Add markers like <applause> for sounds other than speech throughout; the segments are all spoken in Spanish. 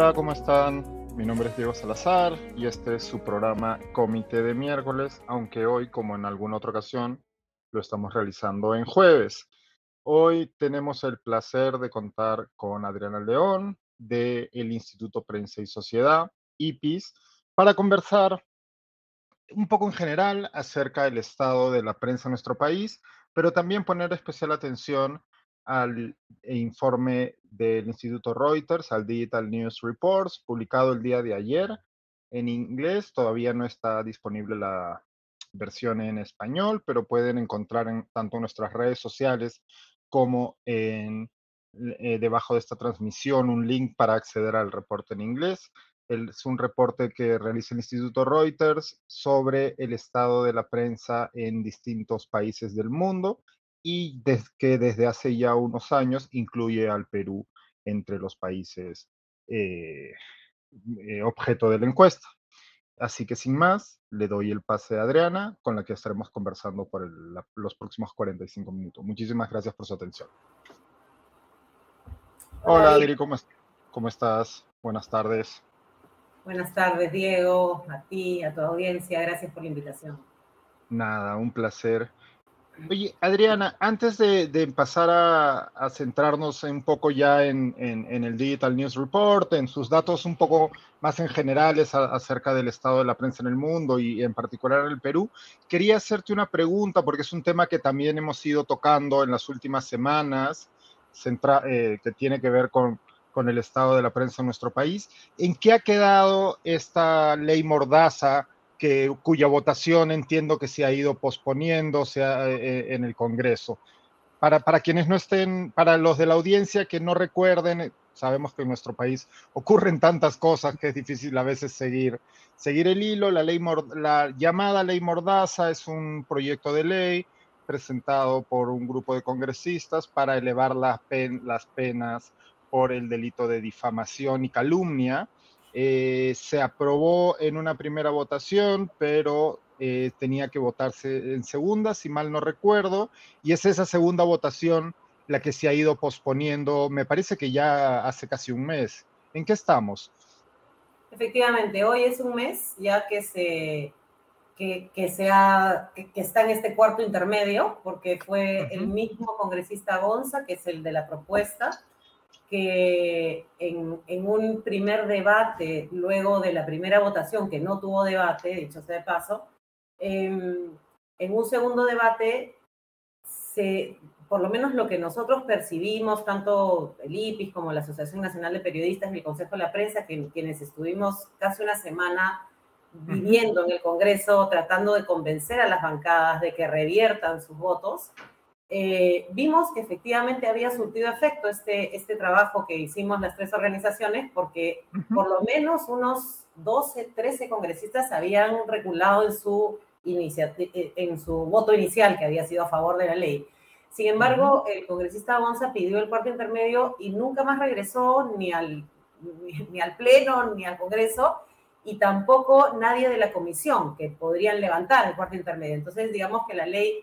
Hola, ¿cómo están? Mi nombre es Diego Salazar y este es su programa Comité de miércoles, aunque hoy, como en alguna otra ocasión, lo estamos realizando en jueves. Hoy tenemos el placer de contar con Adriana León del Instituto Prensa y Sociedad, IPIS, para conversar un poco en general acerca del estado de la prensa en nuestro país, pero también poner especial atención al informe del Instituto Reuters, al Digital News Reports, publicado el día de ayer en inglés. Todavía no está disponible la versión en español, pero pueden encontrar en tanto nuestras redes sociales como en, eh, debajo de esta transmisión un link para acceder al reporte en inglés. es un reporte que realiza el Instituto Reuters sobre el estado de la prensa en distintos países del mundo y que desde hace ya unos años incluye al Perú entre los países eh, eh, objeto de la encuesta. Así que sin más, le doy el pase a Adriana, con la que estaremos conversando por los próximos 45 minutos. Muchísimas gracias por su atención. Hola, Adri, ¿cómo, ¿cómo estás? Buenas tardes. Buenas tardes, Diego, a ti, a tu audiencia. Gracias por la invitación. Nada, un placer. Oye, Adriana, antes de, pasar a, centrarnos un poco ya en, el Digital News Report, en sus datos un poco más en generales acerca del estado de la prensa en el mundo y en particular en el Perú, quería hacerte una pregunta porque es un tema que también hemos ido tocando en las últimas semanas, eh, que tiene que ver con, con el estado de la prensa en nuestro país. ¿En qué ha quedado esta ley mordaza? Que, cuya votación entiendo que se ha ido posponiendo sea, eh, en el Congreso. Para, para quienes no estén, para los de la audiencia que no recuerden, sabemos que en nuestro país ocurren tantas cosas que es difícil a veces seguir, seguir el hilo. La, ley, la llamada ley Mordaza es un proyecto de ley presentado por un grupo de congresistas para elevar las, las penas por el delito de difamación y calumnia eh, se aprobó en una primera votación, pero eh, tenía que votarse en segunda, si mal no recuerdo, y es esa segunda votación la que se ha ido posponiendo, me parece que ya hace casi un mes. ¿En qué estamos? Efectivamente, hoy es un mes ya que se que, que, sea, que, está en este cuarto intermedio, porque fue el mismo congresista Gonza, que es el de la propuesta, que en, en, un primer debate, luego de la primera votación, que no tuvo debate, dicho sea de paso, em, en un segundo debate, se, por lo menos lo que nosotros percibimos, tanto el IPIS como la Asociación Nacional de Periodistas y el Consejo de la Prensa, que, quienes estuvimos casi una semana viviendo en el Congreso, tratando de convencer a las bancadas de que reviertan sus votos, eh, vimos que efectivamente había surtido efecto este, este trabajo que hicimos las tres organizaciones, porque por lo menos unos 12, 13 congresistas habían regulado en su, eh, en su voto inicial, que había sido a favor de la ley. Sin embargo, el congresista Gonza pidió el cuarto intermedio y nunca más regresó ni al, <laughs> ni al Pleno ni al Congreso y tampoco nadie de la comisión que podrían levantar el cuarto intermedio. Entonces, digamos que la ley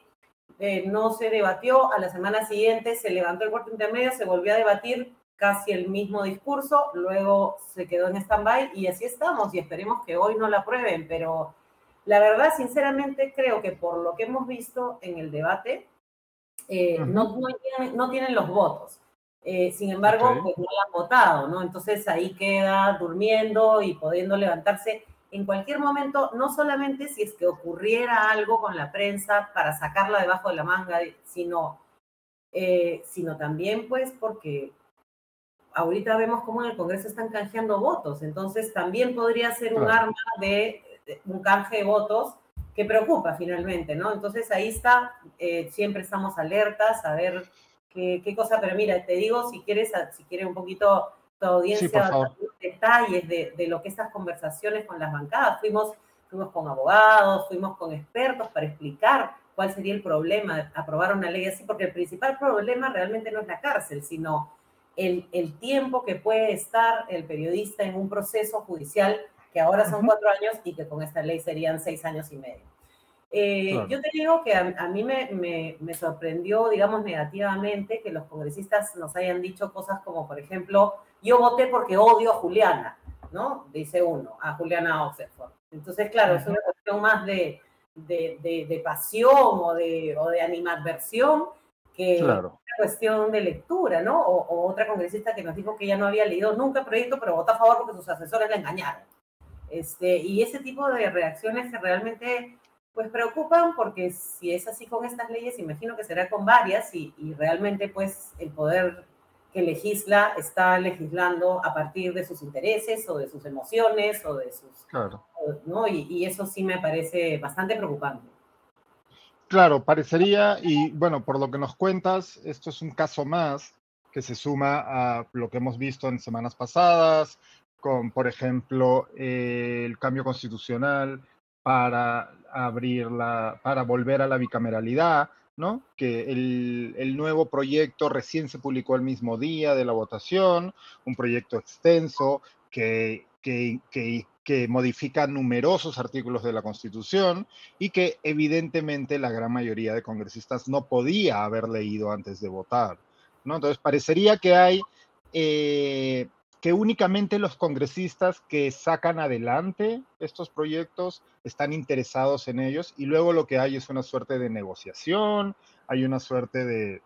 eh, no se debatió, a la semana siguiente se levantó el cuarto intermedio, se volvió a debatir casi el mismo discurso, luego se quedó en stand-by y así estamos y esperemos que hoy no la aprueben, pero la verdad, sinceramente, creo que por lo que hemos visto en el debate, eh, no, no, tienen, los votos. Eh, sin embargo, pues no la han votado, ¿no? Entonces ahí queda durmiendo y pudiendo levantarse en cualquier momento, no solamente si es que ocurriera algo con la prensa para sacarla debajo de la manga, sino, eh, sino también pues porque ahorita vemos cómo en el Congreso están canjeando votos, entonces también podría ser un arma de, un canje de votos que preocupa finalmente, ¿no? Entonces ahí está, eh, siempre estamos alertas a ver qué, qué, cosa, pero mira, te digo, si quieres, si quieres un poquito tu audiencia detalles de, de, lo que estas conversaciones con las bancadas. Fuimos, fuimos con abogados, fuimos con expertos para explicar cuál sería el problema de aprobar una ley así, porque el principal problema realmente no es la cárcel, sino el, el tiempo que puede estar el periodista en un proceso judicial que ahora son cuatro años y que con esta ley serían seis años y medio. Eh, yo te digo que a, mí me, me, me, sorprendió, digamos, negativamente que los congresistas nos hayan dicho cosas como, por ejemplo, yo voté porque odio a Juliana, ¿no? Dice uno, a Juliana Oxford. Entonces, claro, es una cuestión más de, de, de, pasión o de, o de animadversión que una cuestión de lectura, ¿no? O, otra congresista que nos dijo que ya no había leído nunca el proyecto, pero votó a favor porque sus asesores la engañaron. Este, y ese tipo de reacciones que realmente pues preocupan porque si es así con estas leyes, imagino que será con varias y, y realmente pues el poder que legisla está legislando a partir de sus intereses o de sus emociones o de sus... Claro. ¿no? Y, y eso sí me parece bastante preocupante. Claro, parecería, y bueno, por lo que nos cuentas, esto es un caso más que se suma a lo que hemos visto en semanas pasadas, con, por ejemplo, el cambio constitucional para abrir la, para volver a la bicameralidad, ¿no? Que el, el, nuevo proyecto recién se publicó el mismo día de la votación, un proyecto extenso que, que, que, que modifica numerosos artículos de la Constitución y que evidentemente la gran mayoría de congresistas no podía haber leído antes de votar. ¿no? Entonces, parecería que hay eh, que únicamente los congresistas que sacan adelante estos proyectos están interesados en ellos y luego lo que hay es una suerte de negociación, hay una suerte de,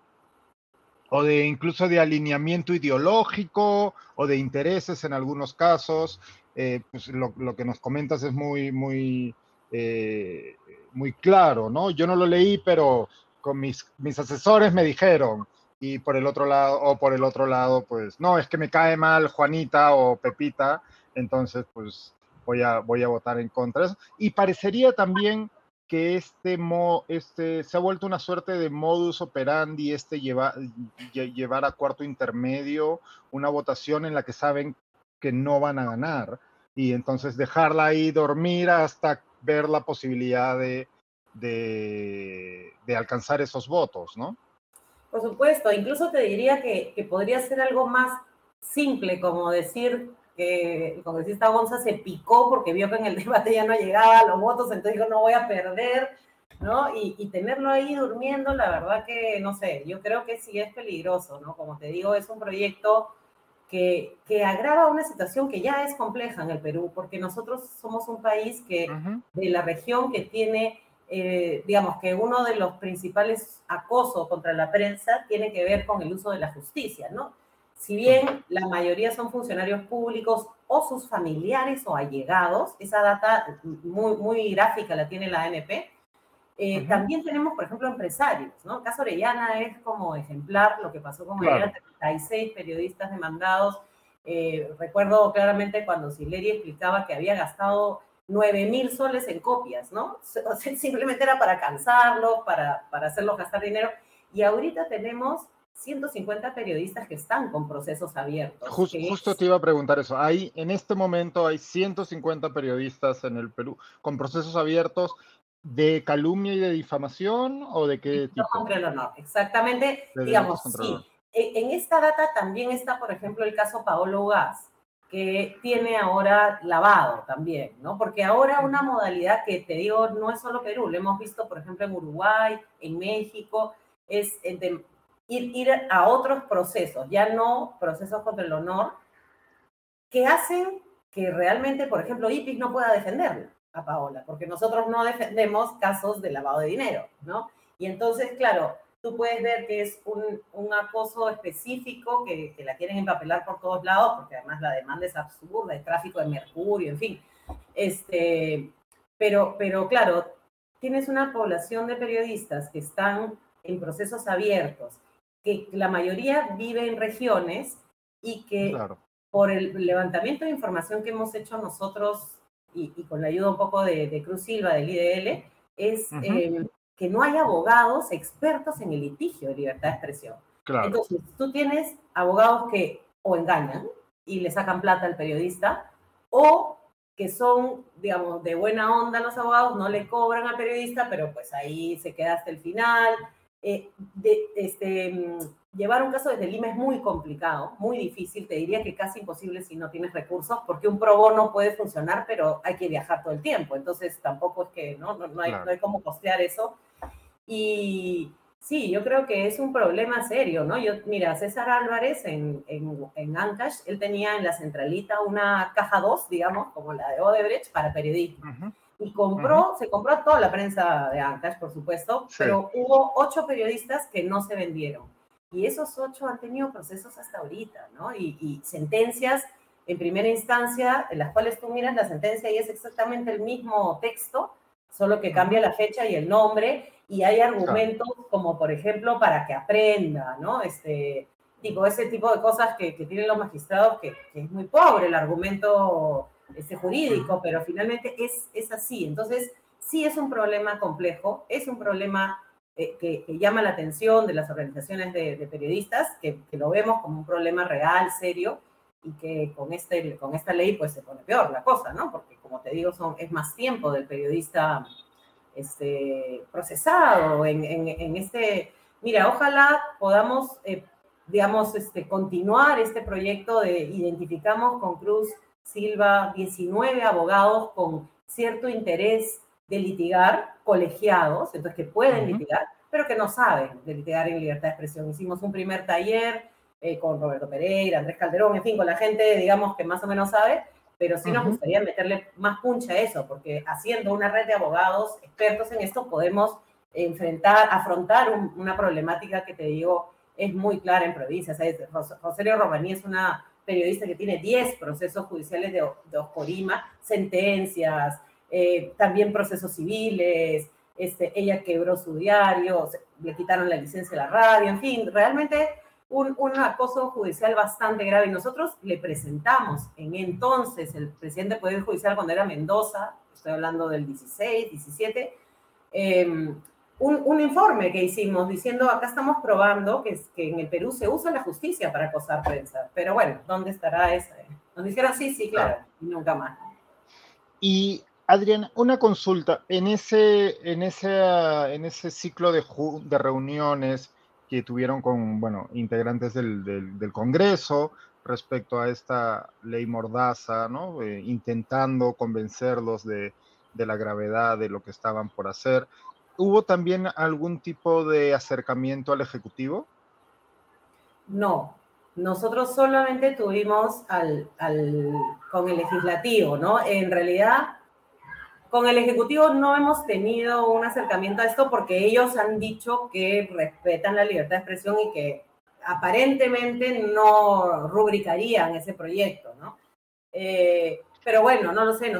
o de incluso de alineamiento ideológico o de intereses en algunos casos. Eh, pues lo, lo, que nos comentas es muy, muy, eh, muy claro, ¿no? Yo no lo leí, pero con mis, mis asesores me dijeron, y por el otro lado, o por el otro lado, pues, no, es que me cae mal Juanita o Pepita, entonces, pues, voy a, voy a votar en contra. Y parecería también que este, mo, este se ha vuelto una suerte de modus operandi, este lleva, llevar a cuarto intermedio una votación en la que saben que no van a ganar y entonces dejarla ahí dormir hasta ver la posibilidad de, de, de alcanzar esos votos, ¿no? Por supuesto, incluso te diría que, que, podría ser algo más simple, como decir que el congresista Gonza se picó porque vio que en el <laughs> debate ya no llegaba los votos, entonces dijo, no voy a perder, ¿no? Y, y, tenerlo ahí durmiendo, la verdad que, no sé, yo creo que sí es peligroso, ¿no? Como te digo, es un proyecto que, que, agrava una situación que ya es compleja en el Perú, porque nosotros somos un país que, uh -huh. de la región que tiene, eh, digamos, que uno de los principales acosos contra la prensa tiene que ver con el uso de la justicia, ¿no? Si bien la mayoría son funcionarios públicos o sus familiares o allegados, esa data muy, muy gráfica la tiene la ANP, eh, uh -huh. También tenemos, por ejemplo, empresarios, ¿no? El caso Orellana es como ejemplar lo que pasó con claro. 36 periodistas demandados. Eh, recuerdo claramente cuando Sileri explicaba que había gastado 9 mil soles en copias, ¿no? <laughs> O sea, simplemente era para cansarlos, para, para hacerlos gastar dinero. Y ahorita tenemos 150 periodistas que están con procesos abiertos. Just, justo te iba a preguntar eso. Hay, en este momento hay 150 periodistas en el Perú con procesos abiertos ¿De calumnia y de difamación o de qué tipo? contra el honor, exactamente. De digamos, sí. En esta data también está, por ejemplo, el caso Paolo Gas, que tiene ahora lavado también, ¿no? Porque ahora una modalidad que te digo no es solo Perú, lo hemos visto, por ejemplo, en Uruguay, en México, es de ir, ir a otros procesos, ya no procesos contra el honor, que hacen que realmente, por ejemplo, IPIC no pueda defenderlo a Paola, porque nosotros no defendemos casos de lavado de dinero, ¿no? Y entonces, claro, tú puedes ver que es un, un acoso específico que, que, la quieren empapelar por todos lados, porque además la demanda es absurda, el tráfico de mercurio, en fin. Este, pero, pero claro, tienes una población de periodistas que están en procesos abiertos, que la mayoría vive en regiones y que claro. por el levantamiento de información que hemos hecho nosotros y, y, con la ayuda un poco de, de Cruz Silva del IDL, es uh -huh. eh, que no hay abogados expertos en el litigio de libertad de expresión. Claro. Entonces, tú tienes abogados que o engañan y le sacan plata al periodista, o que son, digamos, de buena onda los abogados, no le cobran al periodista, pero pues ahí se queda hasta el final, eh, de, este, mm, llevar un caso desde Lima es muy complicado, muy difícil, te diría que casi imposible si no tienes recursos, porque un pro bono puede funcionar, pero hay que viajar todo el tiempo, entonces tampoco es que, ¿no? No, no hay, no hay cómo costear eso. Y sí, yo creo que es un problema serio, ¿no? Yo, mira, César Álvarez en, en, en Ancash, él tenía en la centralita una caja 2, digamos, como la de Odebrecht, para periodismo y compró, se compró toda la prensa de Ancash, por supuesto, pero hubo ocho periodistas que no se vendieron. Y esos ocho han tenido procesos hasta ahorita, ¿no? Y, sentencias en primera instancia, en las cuales tú miras la sentencia y es exactamente el mismo texto, solo que cambia la fecha y el nombre, y hay argumentos como, por ejemplo, para que aprenda, ¿no? Este, tipo, ese tipo de cosas que, que tienen los magistrados, que, que es muy pobre el argumento este, jurídico, pero finalmente es, es así. Entonces, sí es un problema complejo, es un problema eh, que, llama la atención de las organizaciones de, periodistas, que, lo vemos como un problema real, serio, y que con, este, con esta ley pues se pone peor la cosa, ¿no? Porque como te digo, son, es más tiempo del periodista este, procesado en, en, este... Mira, ojalá podamos, eh, digamos, este, continuar este proyecto de identificamos con Cruz Silva 19 abogados con cierto interés de litigar, colegiados, entonces que pueden litigar, pero que no saben de litigar en libertad de expresión. Hicimos un primer taller eh, con Roberto Pereira, Andrés Calderón, en fin, con la gente, digamos, que más o menos sabe, pero sí nos gustaría meterle más puncha a eso, porque haciendo una red de abogados expertos en esto podemos enfrentar, afrontar una problemática que te digo es muy clara en provincias. Rosario Romaní es una periodista que tiene 10 procesos judiciales de, de Oscorima, sentencias, eh, también procesos civiles, este, ella quebró su diario, le quitaron la licencia de la radio, en fin, realmente un, un, acoso judicial bastante grave. Y nosotros le presentamos en entonces el presidente del Poder Judicial cuando era Mendoza, estoy hablando del 16, 17, eh, un, informe que hicimos diciendo, acá estamos probando que, que en el Perú se usa la justicia para acosar prensa. Pero bueno, ¿dónde estará ese? Nos dijeron, sí, sí, claro, y nunca más. Y Adrián, una consulta. En ese, en ese, en ese ciclo de, de reuniones que tuvieron con bueno, integrantes del, del, Congreso respecto a esta ley mordaza, ¿no? Eh, intentando convencerlos de, de la gravedad de lo que estaban por hacer. ¿Hubo también algún tipo de acercamiento al Ejecutivo? No, nosotros solamente tuvimos al, con el legislativo, ¿no? En realidad, con el Ejecutivo no hemos tenido un acercamiento a esto porque ellos han dicho que respetan la libertad de expresión y que aparentemente no rubricarían ese proyecto, ¿no? Eh, pero bueno, no lo sé.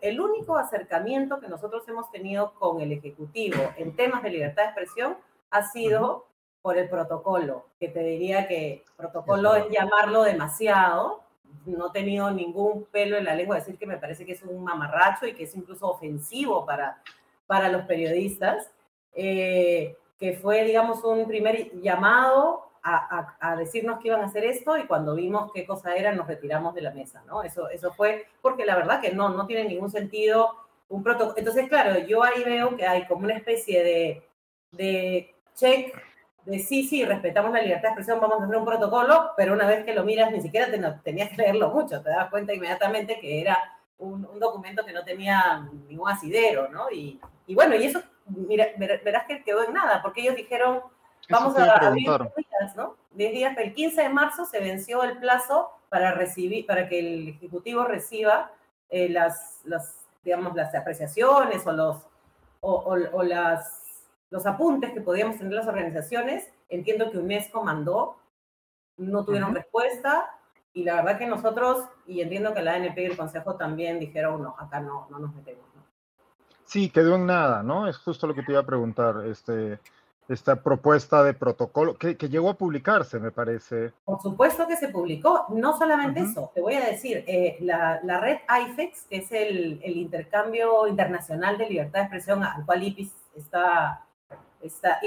el, único acercamiento que nosotros hemos tenido con el Ejecutivo en temas de libertad de expresión ha sido por el protocolo, que te diría que protocolo es llamarlo demasiado. No he tenido ningún pelo en la lengua decir que me parece que es un mamarracho y que es incluso ofensivo para, para los periodistas. Eh, que fue, digamos, un primer llamado a, decirnos que iban a hacer esto y cuando vimos qué cosa era nos retiramos de la mesa, ¿no? Eso, eso fue porque la verdad que no, no tiene ningún sentido un protocolo. Entonces, claro, yo ahí veo que hay como una especie de, de check de sí, sí, respetamos la libertad de expresión, vamos a hacer un protocolo, pero una vez que lo miras ni siquiera te, tenías que leerlo mucho, te das cuenta inmediatamente que era un, un documento que no tenía ningún asidero, ¿no? Y, y bueno, y eso mira, verás que quedó en nada, porque ellos dijeron, Vamos a, abrir 10 días, ¿no? 10 días, el 15 de marzo se venció el plazo para recibir, para que el Ejecutivo reciba eh, las, las, digamos, las apreciaciones o los, o, o, las, los apuntes que podíamos tener las organizaciones. Entiendo que UNESCO mandó, no tuvieron respuesta, y la verdad que nosotros, y entiendo que la ANP y el Consejo también dijeron, no, acá no, no nos metemos. ¿no? Sí, quedó en nada, ¿no? Es justo lo que te iba a preguntar. Este, esta propuesta de protocolo que, llegó a publicarse, me parece. Por supuesto que se publicó. No solamente eso, te voy a decir, eh, la, red IFEX, que es el, intercambio internacional de libertad de expresión al cual IPIS está, está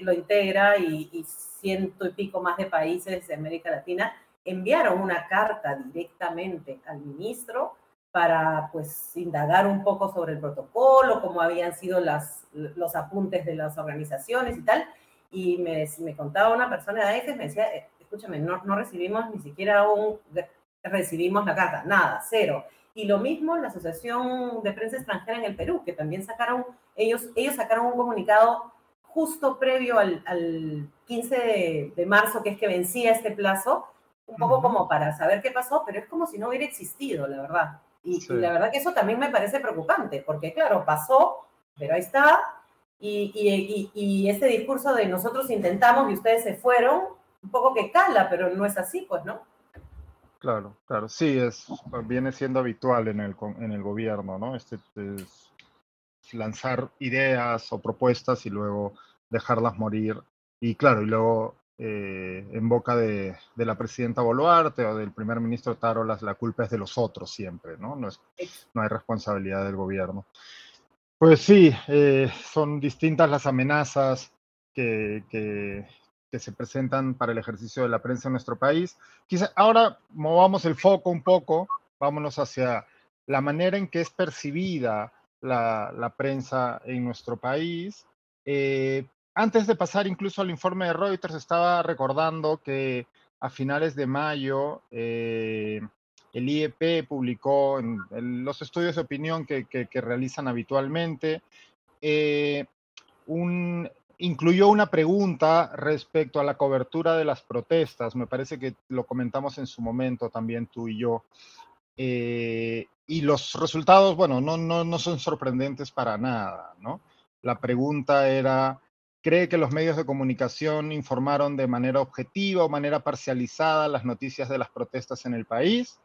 lo integra y, y ciento y pico más de países de América Latina, enviaron una carta directamente al ministro para pues indagar un poco sobre el protocolo, cómo habían sido las, los apuntes de las organizaciones y tal. y me, me contaba una persona de AEFES, me decía, eh, escúchame, no, no recibimos ni siquiera un, recibimos la carta, nada, cero. Y lo mismo la Asociación de Prensa Extranjera en el Perú, que también sacaron, ellos, ellos sacaron un comunicado justo previo al, al 15 de, marzo, que es que vencía este plazo, un poco como para saber qué pasó, pero es como si no hubiera existido, la verdad. Y, y, la verdad que eso también me parece preocupante, porque claro, pasó, pero ahí está, y, y, y, este discurso de nosotros intentamos y ustedes se fueron, un poco que cala, pero no es así, pues, ¿no? Claro, claro, sí, es, viene siendo habitual en el, en el gobierno, ¿no? Este, es lanzar ideas o propuestas y luego dejarlas morir. Y claro, y luego eh, en boca de, de, la presidenta Boluarte o del primer ministro Tarolas, la culpa es de los otros siempre, ¿no? No, es, no hay responsabilidad del gobierno. Pues sí, eh, son distintas las amenazas que, que, se presentan para el ejercicio de la prensa en nuestro país. Quizá ahora movamos el foco un poco, vámonos hacia la manera en que es percibida la, la prensa en nuestro país. Eh, antes de pasar incluso al informe de Reuters, estaba recordando que a finales de mayo eh, el IEP publicó en, los estudios de opinión que, realizan habitualmente, eh, incluyó una pregunta respecto a la cobertura de las protestas. Me parece que lo comentamos en su momento también tú y yo. Eh, y los resultados, bueno, no, no, no son sorprendentes para nada, ¿no? La pregunta era, ¿cree que los medios de comunicación informaron de manera objetiva o manera parcializada las noticias de las protestas en el país?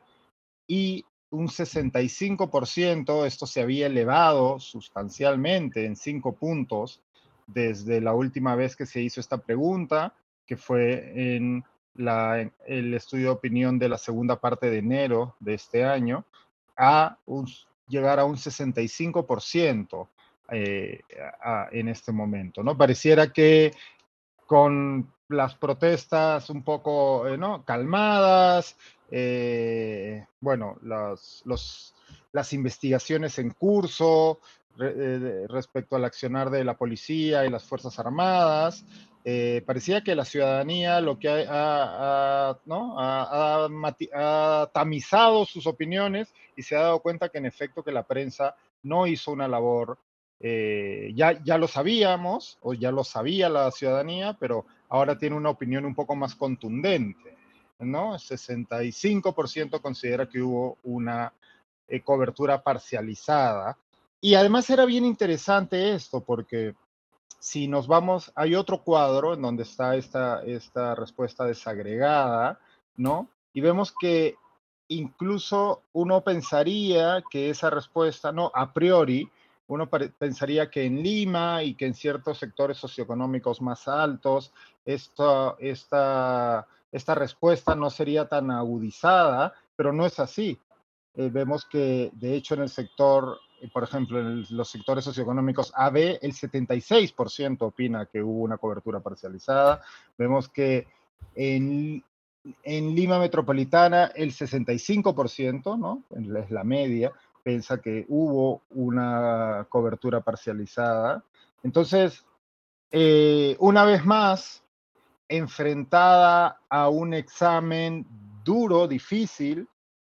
y un 65%, esto se había elevado sustancialmente en cinco puntos desde la última vez que se hizo esta pregunta, que fue en el estudio de opinión de la segunda parte de enero de este año, a llegar a un 65% eh, en este momento. ¿no? Pareciera que con las protestas un poco eh, calmadas, eh, bueno, las, las investigaciones en curso respecto al accionar de la policía y las Fuerzas Armadas. Parecía que la ciudadanía lo que ha, ha, tamizado sus opiniones y se ha dado cuenta que en efecto que la prensa no hizo una labor, ya, ya lo sabíamos o ya lo sabía la ciudadanía, pero ahora tiene una opinión un poco más contundente. ¿no? 65% considera que hubo una eh, cobertura parcializada. Y además era bien interesante esto, porque si nos vamos, hay otro cuadro en donde está esta, esta respuesta desagregada, ¿no? Y vemos que incluso uno pensaría que esa respuesta, no, a priori, uno pensaría que en Lima y que en ciertos sectores socioeconómicos más altos, esta, esta esta respuesta no sería tan agudizada, pero no es así. Eh, vemos que, de hecho, en el sector, eh, por ejemplo, en los sectores socioeconómicos AB, el 76% opina que hubo una cobertura parcializada. Vemos que en, en Lima Metropolitana el 65%, ¿no? Es la media, piensa que hubo una cobertura parcializada. Entonces, eh, una vez más, enfrentada a un examen duro, difícil,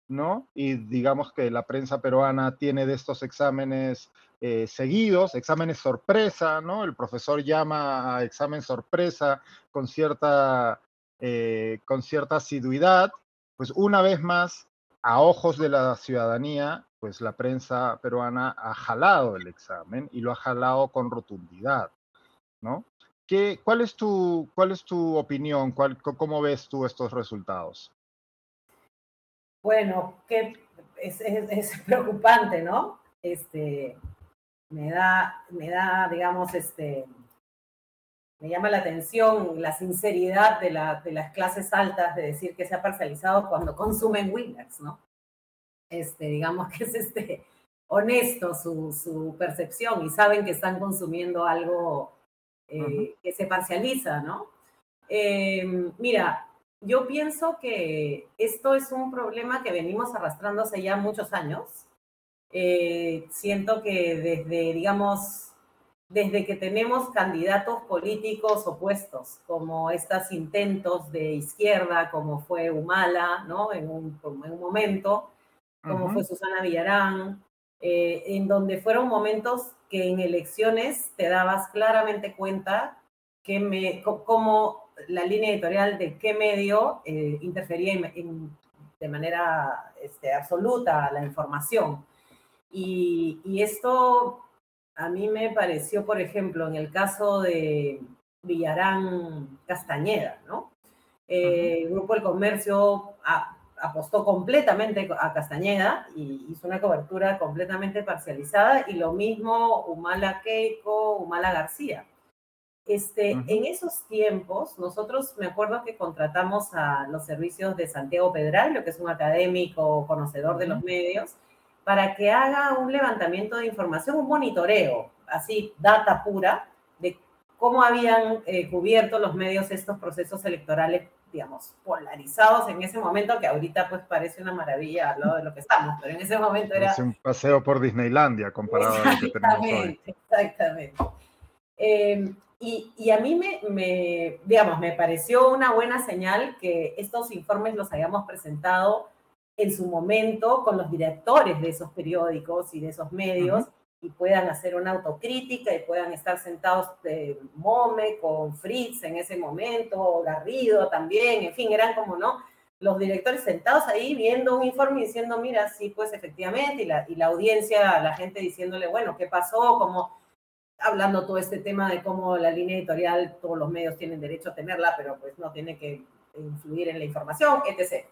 ¿no? Y digamos que la prensa peruana tiene de estos exámenes eh, seguidos, exámenes sorpresa, ¿no? El profesor llama a examen sorpresa con cierta, eh, con cierta asiduidad, pues una vez más, a ojos de la ciudadanía, pues la prensa peruana ha jalado el examen y lo ha jalado con rotundidad, ¿no? ¿Qué, cuál, es tu, ¿Cuál es tu opinión? ¿Cuál, ¿Cómo ves tú estos resultados? Bueno, es, es, <laughs> preocupante, ¿no? Este, me da, me da, digamos, este, me llama la atención la sinceridad de, la, de las clases altas de decir que se ha parcializado cuando consumen winners, ¿no? Este, digamos que es este, honesto su, su percepción y saben que están consumiendo algo eh, que se parcializa, ¿no? Eh, mira, yo pienso que esto es un problema que venimos arrastrando hace ya muchos años. Eh, siento que desde, digamos, desde que tenemos candidatos políticos opuestos, como estos intentos de izquierda, como fue Humala, ¿no? En un, en un momento, como fue Susana Villarán, eh, en donde fueron momentos que en elecciones te dabas claramente cuenta que me, cómo la línea editorial de qué medio eh, interfería de manera este, absoluta la información. Y, y esto a mí me pareció, por ejemplo, en el caso de Villarán Castañeda, ¿no? Eh, el Grupo del Comercio apostó completamente a Castañeda y hizo una cobertura completamente parcializada y lo mismo Humala Keiko, Humala García. Este, En esos tiempos, nosotros me acuerdo que contratamos a los servicios de Santiago Pedral, que es un académico conocedor de los medios, para que haga un levantamiento de información, un monitoreo, así, data pura, de cómo habían eh, cubierto los medios estos procesos electorales, digamos, polarizados en ese momento, que ahorita pues parece una maravilla al lado de lo que estamos, pero en ese momento era... Es un paseo por Disneylandia comparado a lo que tenemos hoy. Exactamente. Eh, y, y, a mí me, me, digamos, me pareció una buena señal que estos informes los hayamos presentado en su momento con los directores de esos periódicos y de esos medios y puedan hacer una autocrítica y puedan estar sentados de Mome con Fritz en ese momento, Garrido también, en fin, eran como, ¿no? Los directores sentados ahí viendo un informe y diciendo, mira, sí, pues efectivamente, y la, y la audiencia, la gente diciéndole, bueno, ¿qué pasó? Como hablando todo este tema de cómo la línea editorial, todos los medios tienen derecho a tenerla, pero pues no tiene que influir en la información, etc.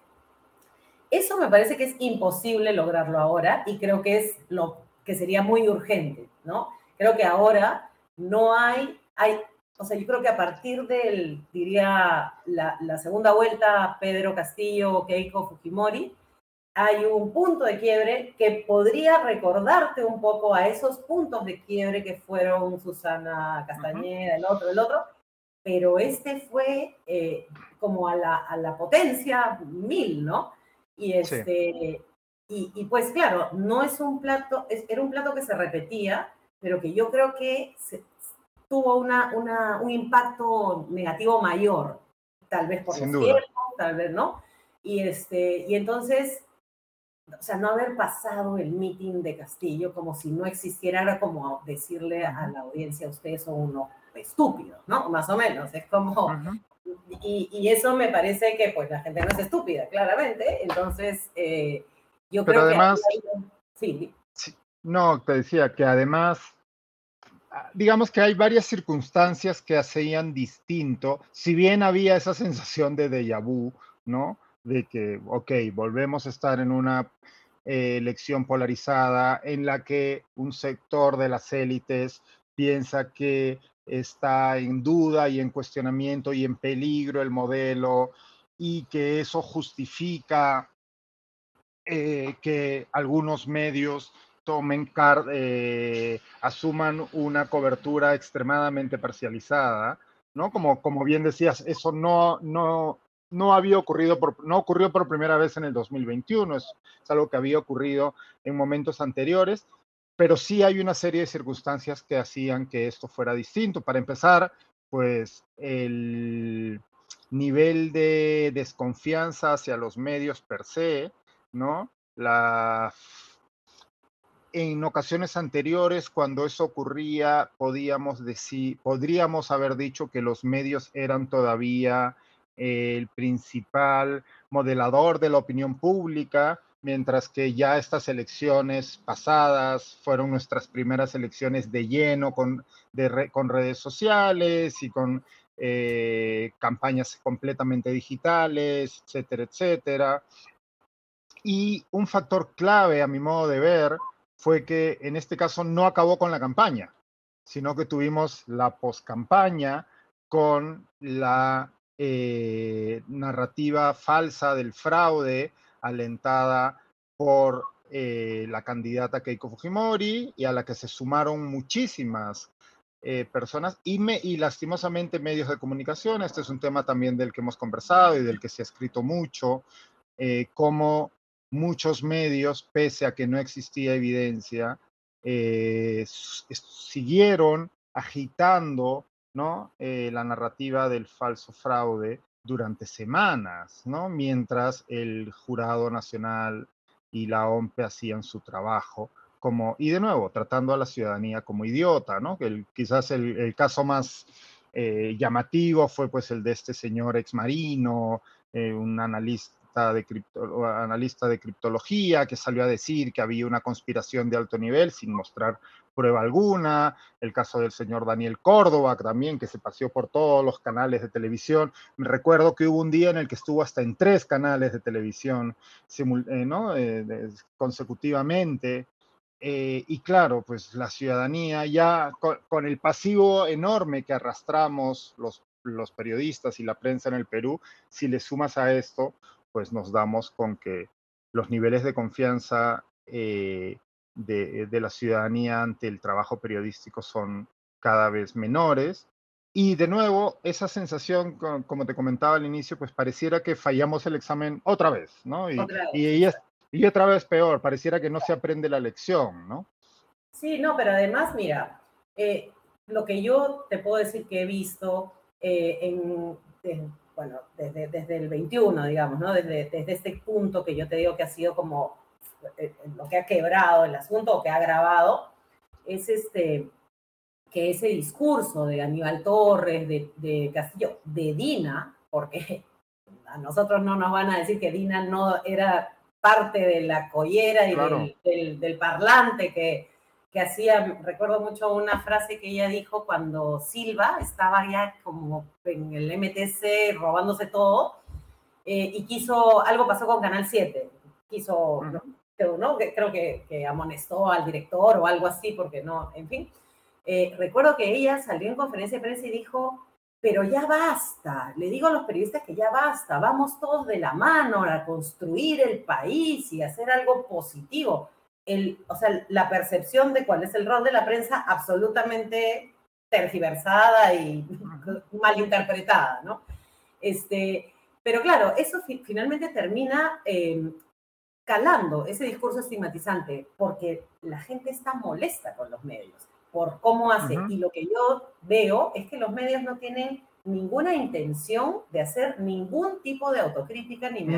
Eso me parece que es imposible lograrlo ahora y creo que es lo que sería muy urgente, ¿no? Creo que ahora no hay, hay o sea, yo creo que a partir del, diría, la, la segunda vuelta, Pedro Castillo, Keiko Fujimori, hay un punto de quiebre que podría recordarte un poco a esos puntos de quiebre que fueron Susana Castañeda, el otro, el otro, pero este fue eh, como a la, a la potencia mil, ¿no? Y, este, y, pues claro, no es un plato, era un plato que se repetía, pero que yo creo que tuvo una, una, un impacto negativo mayor, tal vez por el tiempo, tal vez no. Y, este, y entonces, o sea, no haber pasado el meeting de Castillo como si no existiera, era como decirle a la audiencia, ustedes son unos estúpidos, ¿no? Más o menos, es como, y, eso me parece que pues la gente no es estúpida, claramente. Entonces, eh, yo creo además, que... Sí. No, te decía que además, ah, digamos que hay varias circunstancias que hacían distinto, si bien había esa sensación de déjà vu, ¿no? De que, ok, volvemos a estar en una eh, elección polarizada en la que un sector de las élites piensa que está en duda y en cuestionamiento y en peligro el modelo y que eso justifica eh, que algunos medios tomen eh, asuman una cobertura extremadamente parcializada, ¿no? Como, como bien decías, eso no, no, no había ocurrido, por, no ocurrió por primera vez en el 2021, es algo que había ocurrido en momentos anteriores pero sí hay una serie de circunstancias que hacían que esto fuera distinto. Para empezar, pues el nivel de desconfianza hacia los medios per se, ¿no? La, en ocasiones anteriores, cuando eso ocurría, podíamos decir, podríamos haber dicho que los medios eran todavía el principal modelador de la opinión pública, mientras que ya estas elecciones pasadas fueron nuestras primeras elecciones de lleno con, con redes sociales y con eh, campañas completamente digitales, etcétera, etcétera. Y un factor clave, a mi modo de ver, fue que en este caso no acabó con la campaña, sino que tuvimos la poscampaña con la eh, narrativa falsa del fraude, alentada por eh, la candidata Keiko Fujimori y a la que se sumaron muchísimas eh, personas y, me, y lastimosamente medios de comunicación. Este es un tema también del que hemos conversado y del que se ha escrito mucho, eh, cómo muchos medios, pese a que no existía evidencia, siguieron agitando ¿no? Eh, la narrativa del falso fraude durante semanas, ¿no? mientras el Jurado Nacional y la OMPE hacían su trabajo. Como, y de nuevo, tratando a la ciudadanía como idiota, ¿no? Que quizás el, caso más eh, llamativo fue pues el de este señor exmarino, eh, un analista de, analista de criptología que salió a decir que había una conspiración de alto nivel sin mostrar prueba alguna, el caso del señor Daniel Córdoba también, que se paseó por todos los canales de televisión. Me recuerdo que hubo un día en el que estuvo hasta en tres canales de televisión eh, ¿no? Eh, consecutivamente. Eh, y claro, pues la ciudadanía ya con, el pasivo enorme que arrastramos los, los periodistas y la prensa en el Perú, si le sumas a esto, pues nos damos con que los niveles de confianza eh, de, la ciudadanía ante el trabajo periodístico son cada vez menores. Y de nuevo, esa sensación, como te comentaba al inicio, pues pareciera que fallamos el examen otra vez, ¿no? Y, otra vez. y, y otra vez peor, pareciera que no se aprende la lección, ¿no? Sí, no, pero además, mira, eh, lo que yo te puedo decir que he visto eh, en, bueno, desde, desde el 21, digamos, ¿no? Desde, desde este punto que yo te digo que ha sido como eh, lo que ha quebrado el asunto o que ha agravado, es este, que ese discurso de Aníbal Torres, de, de Castillo, de Dina, porque <laughs> a nosotros no nos van a decir que Dina no era parte de la collera y del, del, del, parlante que, que hacía, recuerdo mucho una frase que ella dijo cuando Silva estaba ya como en el MTC robándose todo eh, y quiso, algo pasó con Canal 7, quiso, ¿no? creo que, que, amonestó al director o algo así, porque no, en fin. Eh, recuerdo que ella salió en conferencia de prensa y dijo, pero ya basta, le digo a los periodistas que ya basta, vamos todos de la mano a construir el país y hacer algo positivo el, o sea, la percepción de cuál es el rol de la prensa absolutamente tergiversada y <laughs> malinterpretada, ¿no? Este, pero claro, eso finalmente termina em, calando ese discurso estigmatizante, porque la gente está molesta con los medios por cómo hace. Y lo que yo veo es que los medios no tienen ninguna intención de hacer ningún tipo de autocrítica ni me.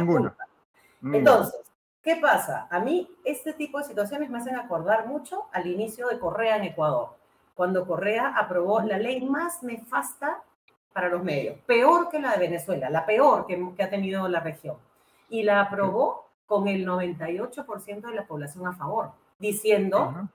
Entonces, ¿Qué pasa? A mí este tipo de situaciones me hacen acordar mucho al inicio de Correa en Ecuador, cuando Correa aprobó la ley más nefasta para los medios, peor que la de Venezuela, la peor que, ha tenido la región. Y la aprobó con el 98% de la población a favor, diciendo,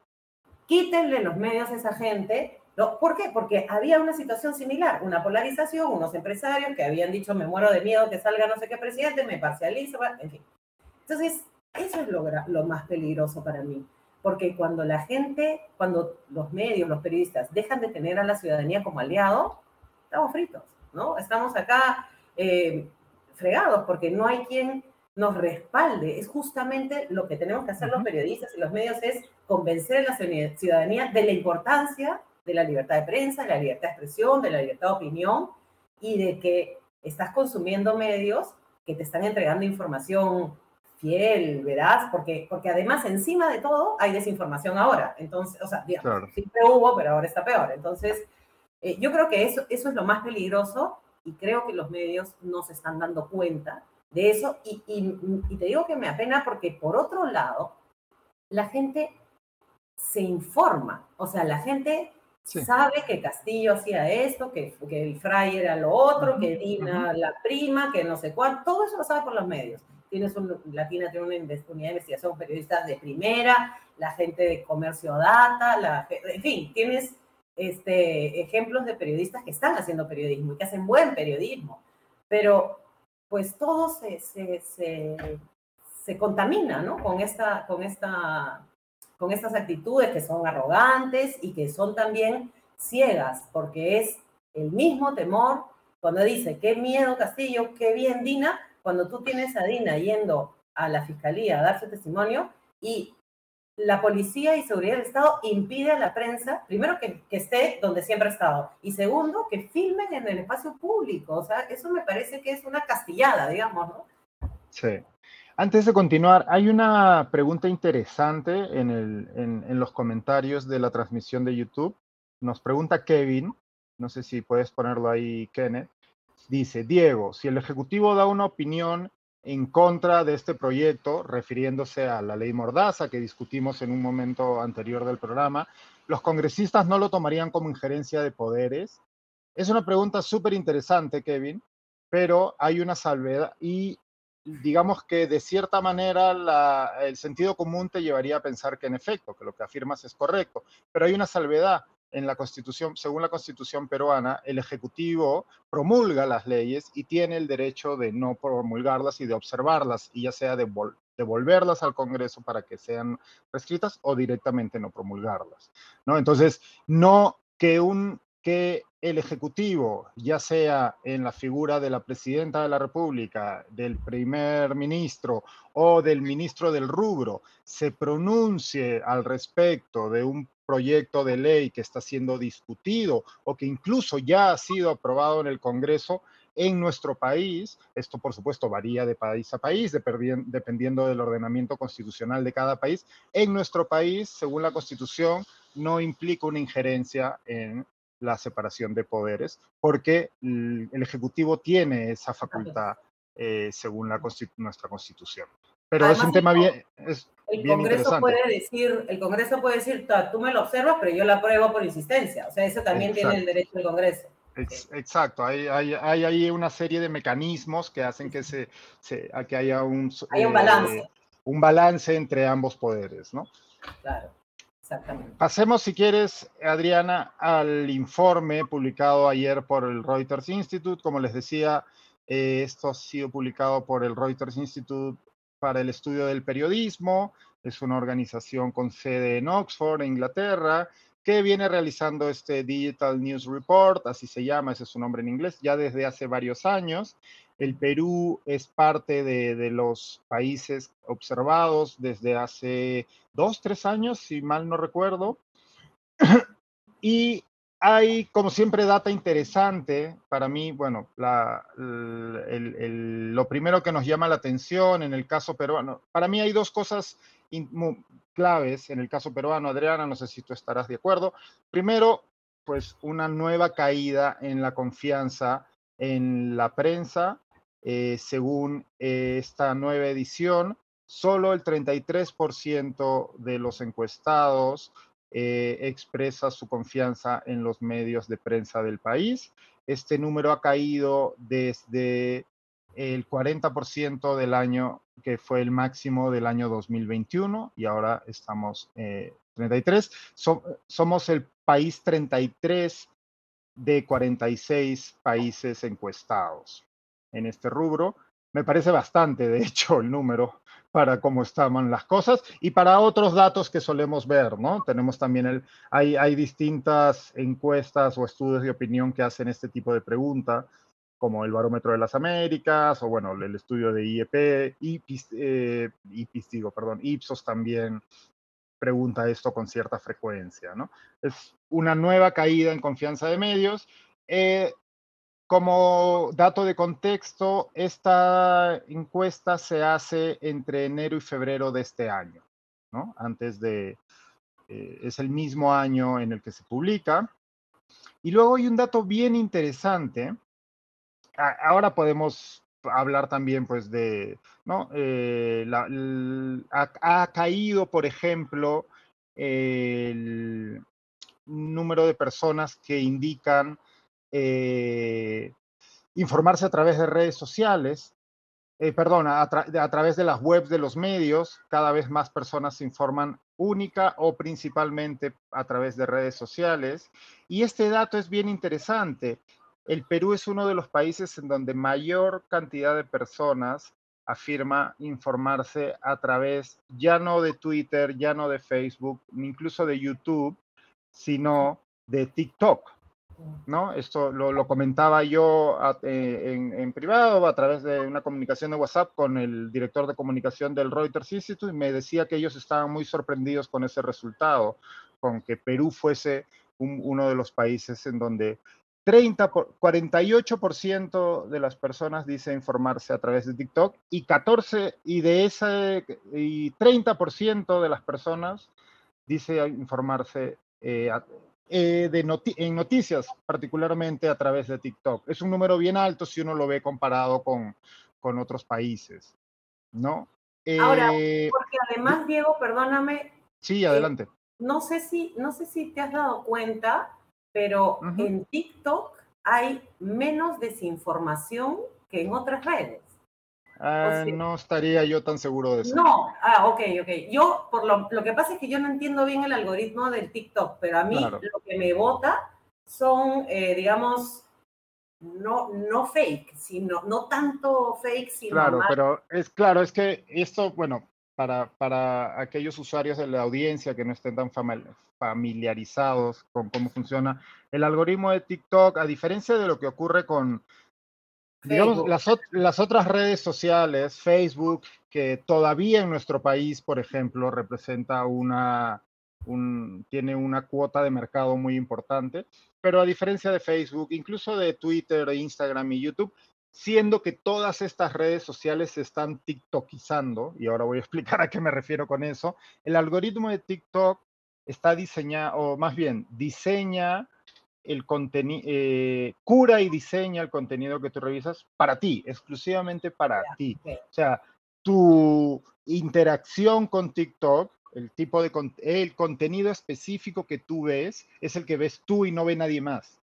quítenle los medios a esa gente. ¿Por qué? Porque había una situación similar, una polarización, unos empresarios que habían dicho, me muero de miedo que salga no sé qué presidente, me parcializa, en fin. Entonces, eso es lo, lo más peligroso para mí, porque cuando la gente, cuando los medios, los periodistas dejan de tener a la ciudadanía como aliado, estamos fritos, ¿no? Estamos acá eh, fregados porque no hay quien nos respalde. Es justamente lo que tenemos que hacer los periodistas y los medios es convencer a la ciudadanía de la importancia de la libertad de prensa, de la libertad de expresión, de la libertad de opinión y de que estás consumiendo medios que te están entregando información fiel, veraz, porque, porque además encima de todo hay desinformación ahora. Entonces, o sea, siempre hubo, pero ahora está peor. Entonces, eh, yo creo que eso, eso es lo más peligroso y creo que los medios no se están dando cuenta de eso. Y, y, te digo que me apena porque por otro lado, la gente se informa, o sea, la gente sabe que Castillo hacía esto, que, que el Fray era lo otro, que Dina la prima, que no sé cuánto, todo eso lo sabe por los medios tienes un, Latina tiene una unidad de investigación, periodistas de primera, la gente de comercio data, la, en fin, tienes este, ejemplos de periodistas que están haciendo periodismo y que hacen buen periodismo, pero pues todo se, se, se, se contamina, ¿no? Con, esta, con, esta, con estas actitudes que son arrogantes y que son también ciegas, porque es el mismo temor cuando dice, qué miedo Castillo, qué bien Dina, cuando tú tienes a Dina yendo a la fiscalía a dar su testimonio y la policía y seguridad del Estado impide a la prensa, primero, que, esté donde siempre ha estado, y segundo, que filmen en el espacio público. O sea, eso me parece que es una castillada, digamos, ¿no? Sí. Antes de continuar, hay una pregunta interesante en los comentarios de la transmisión de YouTube nos pregunta Kevin, no sé si puedes ponerlo ahí, Kenneth, dice, Diego, si el Ejecutivo da una opinión en contra de este proyecto, refiriéndose a la ley Mordaza que discutimos en un momento anterior del programa, ¿los congresistas no lo tomarían como injerencia de poderes? Es una pregunta súper interesante, Kevin, pero hay una salvedad y digamos que de cierta manera el sentido común te llevaría a pensar que en efecto, que lo que afirmas es correcto, pero hay una salvedad en la Constitución, según la Constitución peruana, el Ejecutivo promulga las leyes y tiene el derecho de no promulgarlas y de observarlas, y ya sea de devolverlas al Congreso para que sean prescritas o directamente no promulgarlas. ¿no? Entonces, no que un que el Ejecutivo, ya sea en la figura de la Presidenta de la República, del primer ministro o del ministro del rubro, se pronuncie al respecto de un proyecto de ley que está siendo discutido o que incluso ya ha sido aprobado en el Congreso en nuestro país, esto por supuesto varía de país a país, dependiendo del ordenamiento constitucional de cada país, en nuestro país, según la Constitución, no implica una injerencia en la separación de poderes, porque el Ejecutivo tiene esa facultad eh, según la nuestra Constitución. Pero es un tema bien, es el Congreso puede decir, el Congreso puede decir, tú me lo observas, pero yo lo apruebo por insistencia. O sea, eso también tiene el derecho del Congreso. Exacto, hay, hay, una serie de mecanismos que hacen que, se, se que haya un, hay un balance. Eh, un balance entre ambos poderes, ¿no? Claro. Exactamente. Pasemos, si quieres, Adriana, al informe publicado ayer por el Reuters Institute. Como les decía, eh, esto ha sido publicado por el Reuters Institute para el estudio del periodismo. Es una organización con sede en Oxford, Inglaterra, que viene realizando este Digital News Report, así se llama, ese es su nombre en inglés, ya desde hace varios años. El Perú es parte de, los países observados desde hace dos, tres años, si mal no recuerdo. <clears throat> y hay, como siempre, data interesante. Para mí, bueno, lo primero que nos llama la atención en el caso peruano, para mí hay dos cosas claves en el caso peruano, Adriana, no sé si tú estarás de acuerdo. Primero, pues una nueva caída en la confianza en la prensa eh, según esta nueva edición, solo el 33% de los encuestados eh, expresa su confianza en los medios de prensa del país. Este número ha caído desde el 40% del año que fue el máximo del año 2021 y ahora estamos 33. Eh, somos el país 33 de 46 países encuestados en este rubro. Me parece bastante, de hecho, el número para cómo estaban las cosas y para otros datos que solemos ver, ¿no? Tenemos también el, hay, hay distintas encuestas o estudios de opinión que hacen este tipo de pregunta, como el Barómetro de las Américas o, bueno, el estudio de IEP, IPIS, eh, digo, perdón, Ipsos también pregunta esto con cierta frecuencia, ¿no? Es una nueva caída en confianza de medios. Eh, como dato de contexto, esta encuesta se hace entre enero y febrero de este año, ¿no? Antes de, eh, es el mismo año en el que se publica. Y luego hay un dato bien interesante. ahora podemos hablar también, pues, de, ¿no? Eh, ha, caído, por ejemplo, el número de personas que indican eh, informarse a través de redes sociales, eh, perdón, a, través de las webs de los medios, cada vez más personas se informan única o principalmente a través de redes sociales. Y este dato es bien interesante. El Perú es uno de los países en donde mayor cantidad de personas afirma informarse a través ya no de Twitter, ya no de Facebook, incluso de YouTube, sino de TikTok. ¿No? Esto lo, comentaba yo eh, en, privado a través de una comunicación de WhatsApp con el director de comunicación del Reuters Institute y me decía que ellos estaban muy sorprendidos con ese resultado, con que Perú fuese uno de los países en donde 30 48% de las personas dice informarse a través de TikTok y 14 y de ese y 30% de las personas dice informarse eh, eh, de en noticias, particularmente a través de TikTok. Es un número bien alto si uno lo ve comparado con, con otros países, ¿no? Ahora, eh, porque además, Diego, perdóname. Sí, adelante. no, sé si, no sé si te has dado cuenta, pero en TikTok hay menos desinformación que en otras redes. Ah, no estaría yo tan seguro de eso. No, ah, ok, ok. Yo, por lo, lo, que pasa es que yo no entiendo bien el algoritmo del TikTok, pero a mí lo que me vota son, eh, digamos, no, no fake, sino, no tanto fake, sino Claro, pero es claro, es que esto, bueno, para, para aquellos usuarios de la audiencia que no estén tan familiarizados con cómo funciona el algoritmo de TikTok, a diferencia de lo que ocurre con Digamos, las, las, otras redes sociales, Facebook, que todavía en nuestro país, por ejemplo, representa una, un, tiene una cuota de mercado muy importante, pero a diferencia de Facebook, incluso de Twitter, Instagram y YouTube, siendo que todas estas redes sociales se están TikTokizando, y ahora voy a explicar a qué me refiero con eso, el algoritmo de TikTok está diseñado, o más bien, diseña el contenido, eh, cura y diseña el contenido que tú revisas para ti, exclusivamente para ti. O sea, tu interacción con TikTok, el tipo de el contenido específico que tú ves, es el que ves tú y no ve nadie más.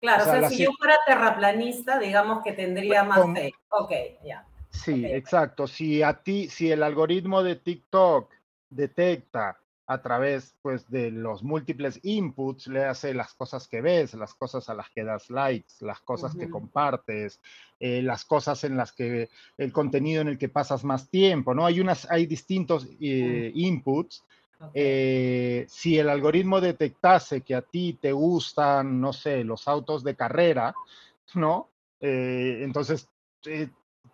Claro, o sea, si yo fuera terraplanista, digamos que tendría más fe. Ok, ya. Sí, exacto. Si a ti, si el algoritmo de TikTok detecta a través pues, de los múltiples inputs, le hace las cosas que ves, las cosas a las que das likes, las cosas que compartes, eh, las cosas en las que el contenido en el que pasas más tiempo, ¿no? Hay, unas, hay distintos eh, inputs. Eh, si el algoritmo detectase que a ti te gustan, no sé, los autos de carrera, ¿no? entonces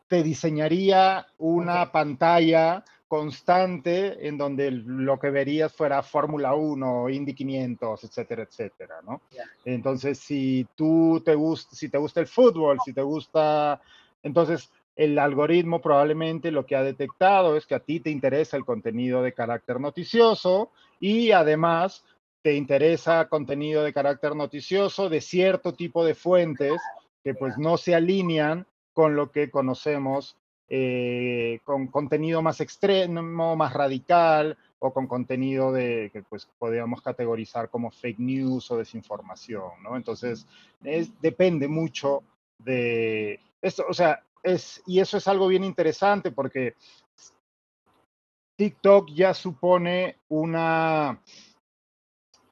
te diseñaría una pantalla constante en donde lo que verías fuera Fórmula 1, Indy 500, etcétera, etcétera, ¿no? Entonces, si tú te gusta, si te gusta el fútbol, si te gusta, entonces el algoritmo probablemente lo que ha detectado es que a ti te interesa el contenido de carácter noticioso y además te interesa contenido de carácter noticioso de cierto tipo de fuentes que pues no se alinean con lo que conocemos eh, con contenido más extremo, más radical o con contenido de que pues podríamos categorizar como fake news o desinformación, ¿no? Entonces, es, depende mucho de esto, o sea, es, y eso es algo bien interesante porque TikTok ya supone una,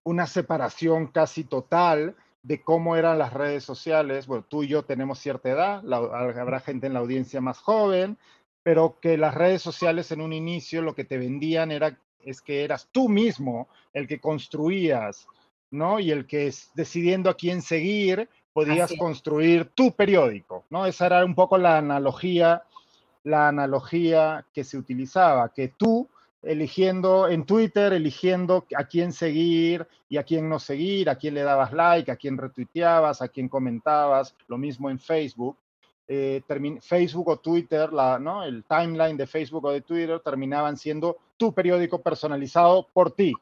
una separación casi total de cómo eran las redes sociales. Bueno, tú y yo tenemos cierta edad, habrá gente en la audiencia más joven, pero que las redes sociales en un inicio lo que te vendían era es que eras tú mismo el que construías, ¿no? Y el que es decidiendo a quién seguir, podías construir tu periódico, ¿no? Esa era un poco la analogía, la analogía que se utilizaba, que tú eligiendo en Twitter, eligiendo a quién seguir y a quién no seguir, a quién le dabas like, a quién retuiteabas, a quién comentabas, lo mismo en Facebook. Eh, Facebook o Twitter, la, ¿no? el timeline de Facebook o de Twitter terminaban siendo tu periódico personalizado por ti.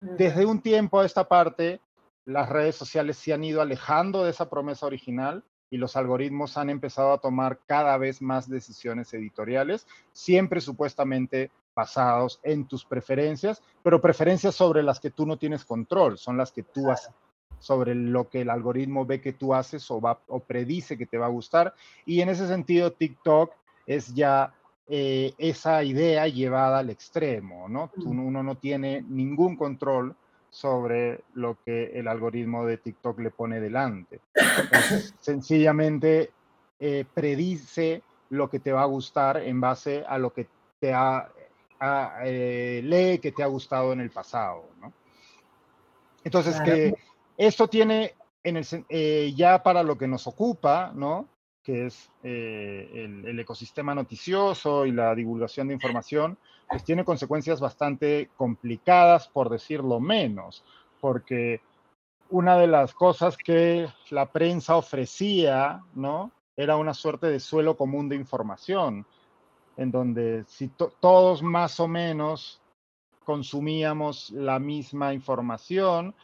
Desde un tiempo a esta parte, las redes sociales se han ido alejando de esa promesa original y los algoritmos han empezado a tomar cada vez más decisiones editoriales, siempre supuestamente basados en tus preferencias, pero preferencias sobre las que tú no tienes control, son las que tú haces sobre lo que el algoritmo ve que tú haces o, va, o predice que te va a gustar. Y en ese sentido, TikTok es ya eh, esa idea llevada al extremo, ¿no? uno no tiene ningún control sobre lo que el algoritmo de TikTok le pone delante. <coughs> sencillamente eh, predice lo que te va a gustar en base a lo que te ha eh, lee que te ha gustado en el pasado, ¿no? Entonces, que esto tiene en el, eh, ya para lo que nos ocupa, ¿no? que es eh, el, ecosistema noticioso y la divulgación de información, pues tiene consecuencias bastante complicadas, por decirlo menos, porque una de las cosas que la prensa ofrecía, ¿no? Era una suerte de suelo común de información en donde si todos más o menos consumíamos la misma información,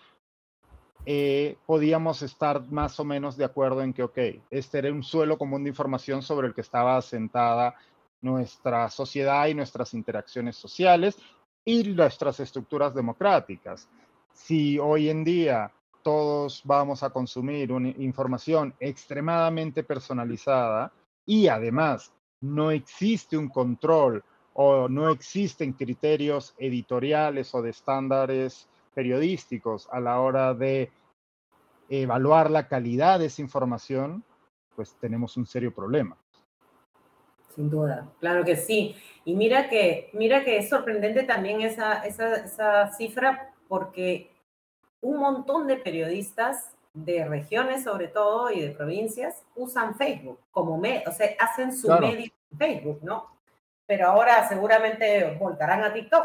eh, podíamos estar más o menos de acuerdo en que, ok, este era un suelo común de información sobre el que estaba asentada nuestra sociedad y nuestras interacciones sociales y nuestras estructuras democráticas. Si hoy en día todos vamos a consumir una información extremadamente personalizada y además no existe un control o no existen criterios editoriales o de estándares periodísticos a la hora de evaluar la calidad de esa información, pues tenemos un serio problema. Sin duda, claro que sí. Y mira que, mira que es sorprendente también esa, esa, esa cifra porque un montón de periodistas de regiones sobre todo y de provincias usan Facebook como medio, o sea, hacen su medio en Facebook, ¿no? Pero ahora seguramente volcarán a TikTok.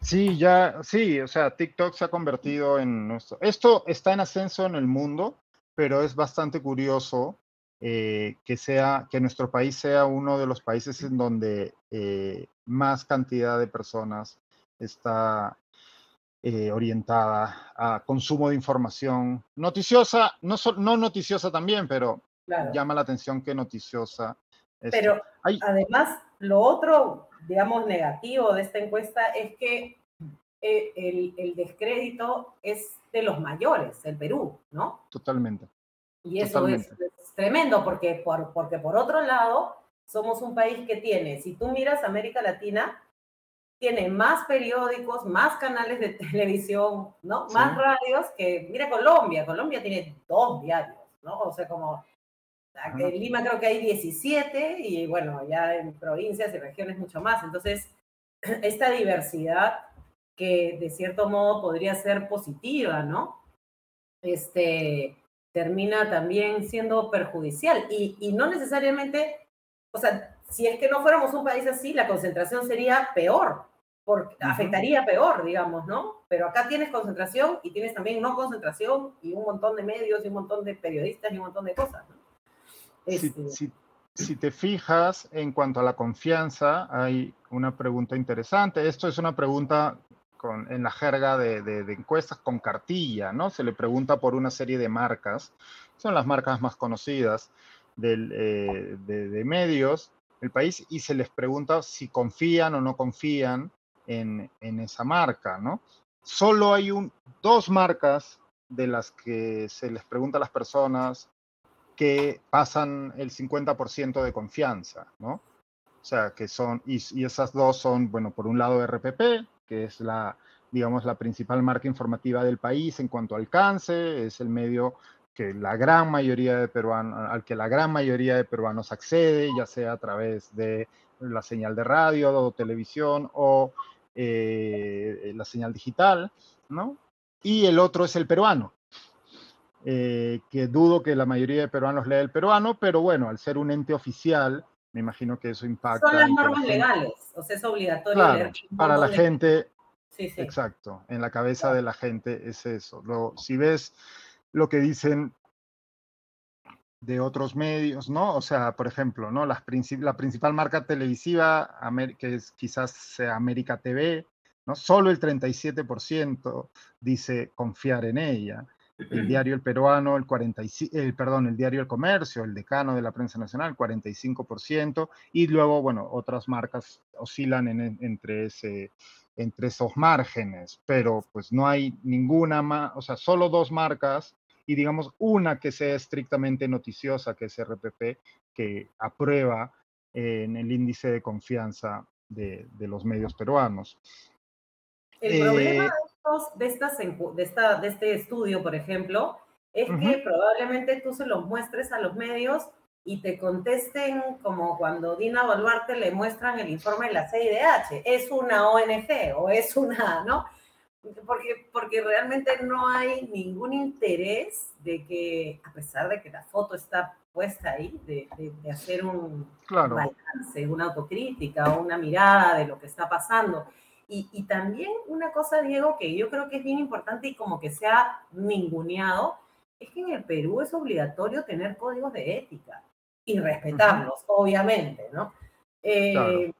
Sí, ya, sí, o sea, TikTok se ha convertido en nuestro... Esto está en ascenso en el mundo, pero es bastante curioso eh, que sea, que nuestro país sea uno de los países en donde eh, más cantidad de personas está eh, orientada a consumo de información noticiosa, no, no noticiosa también, pero llama la atención que noticiosa. Pero además, lo otro digamos, negativo de esta encuesta es que eh, el, el, descrédito es de los mayores, el Perú, ¿no? Totalmente. Y eso Es, tremendo porque por, porque por otro lado, somos un país que tiene, si tú miras América Latina, tiene más periódicos, más canales de <laughs> televisión, ¿no? Más radios que, mira Colombia, Colombia tiene dos diarios, ¿no? O sea, como en Lima creo que hay 17 y bueno, ya en provincias y regiones mucho más. Entonces, <clears throat> esta diversidad que de cierto modo podría ser positiva, ¿no? Este, termina también siendo perjudicial y, y no necesariamente, o sea, si es que no fuéramos un país así, la concentración sería peor, porque afectaría peor, digamos, ¿no? Pero acá tienes concentración y tienes también no concentración y un montón de medios y un montón de periodistas y un montón de cosas, ¿no? Este si, te fijas en cuanto a la confianza, hay una pregunta interesante. Esto es una pregunta con, en la jerga de, encuestas con cartilla, ¿no? Se le pregunta por una serie de marcas, son las marcas más conocidas del, eh, de, medios del país, y se les pregunta si confían o no confían en, esa marca, ¿no? Solo hay un, dos marcas de las que se les pregunta a las personas que pasan el 50% de confianza, ¿no? O sea, que son, y, esas dos son, bueno, por un lado RPP, que es la, digamos, la principal marca informativa del país en cuanto a alcance, es el medio que la gran mayoría de peruanos, al que la gran mayoría de peruanos accede, ya sea a través de la señal de radio o televisión o eh, la señal digital, ¿no? Y el otro es el peruano, eh, que dudo que la mayoría de peruanos lea el peruano, pero bueno, al ser un ente oficial, me imagino que eso impacta. Son las normas legales, o sea, es obligatorio leer. Para la gente, sí, sí. exacto, en la cabeza de la gente es eso. Lo, si ves lo que dicen de otros medios, ¿no? O sea, por ejemplo, ¿no? Las la principal marca televisiva, que es quizás sea América TV, ¿no? Solo el 37% dice confiar en ella el diario El Peruano, el 45, el, perdón, el diario El Comercio, el decano de la prensa nacional, 45%, y luego, bueno, otras marcas oscilan en, entre, ese, entre esos márgenes, pero pues no hay ninguna o sea, solo dos marcas y digamos una que sea estrictamente noticiosa, que es RPP, que aprueba en el índice de confianza de, de los medios peruanos. El problema eh, de, estas, de, esta, de este estudio, por ejemplo, es que probablemente tú se los muestres a los medios y te contesten como cuando Dina Boluarte le muestran el informe de la CIDH. Es una ONG o es una, ¿no? Porque, porque realmente no hay ningún interés de que, a pesar de que la foto está puesta ahí, de, de, hacer un balance, una autocrítica o una mirada de lo que está pasando. Y, también una cosa, Diego, que yo creo que es bien importante y como que se ha ninguneado, es que en el Perú es obligatorio tener códigos de ética y respetarlos, obviamente, ¿no? Eh,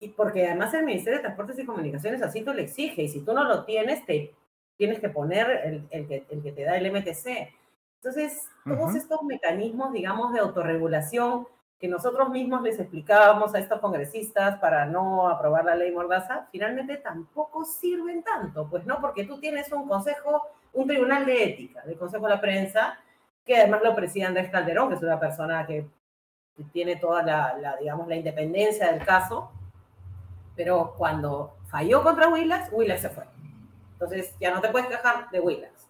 y porque además el Ministerio de Transportes y Comunicaciones así tú lo exige, y si tú no lo tienes, te, tienes que poner el, el, que, el que te da el MTC. Entonces, todos estos mecanismos, digamos, de autorregulación que nosotros mismos les explicábamos a estos congresistas para no aprobar la ley Mordaza, finalmente tampoco sirven tanto, pues no, porque tú tienes un consejo, un tribunal de ética, del Consejo de la Prensa, que además lo preside Andrés Calderón, que es una persona que tiene toda la, digamos, la independencia del caso, pero cuando falló contra Willax, Willax se fue. Entonces ya no te puedes quejar de Willax.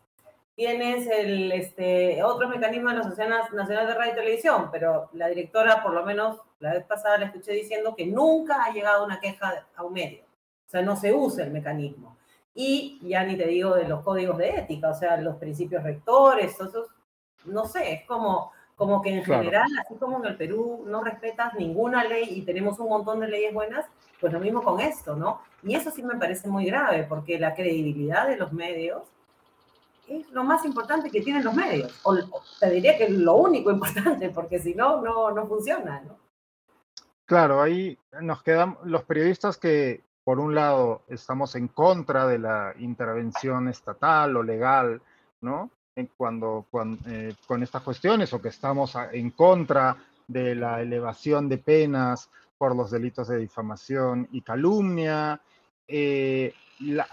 Tienes el, este, otros mecanismos de la Asociación Nacional de Radio y Televisión, pero la directora, por lo menos la vez pasada, la escuché diciendo que nunca ha llegado una queja a un medio. O sea, no se usa el mecanismo. Y ya ni te digo de los códigos de ética, o sea, los principios rectores, esos, no sé, es como, como que en general, así como en el Perú no respetas ninguna ley y tenemos un montón de leyes buenas, pues lo mismo con esto, ¿no? Y eso sí me parece muy grave, porque la credibilidad de los medios es lo más importante que tienen los medios. O, te diría que es lo único <laughs> importante, porque si no, no, no funciona, ¿no? Claro, ahí nos quedan los periodistas que, por un lado, estamos en contra de la intervención estatal o legal, ¿no? Cuando eh, con estas cuestiones, o que estamos en contra de la elevación de penas por los delitos de difamación y calumnia, eh,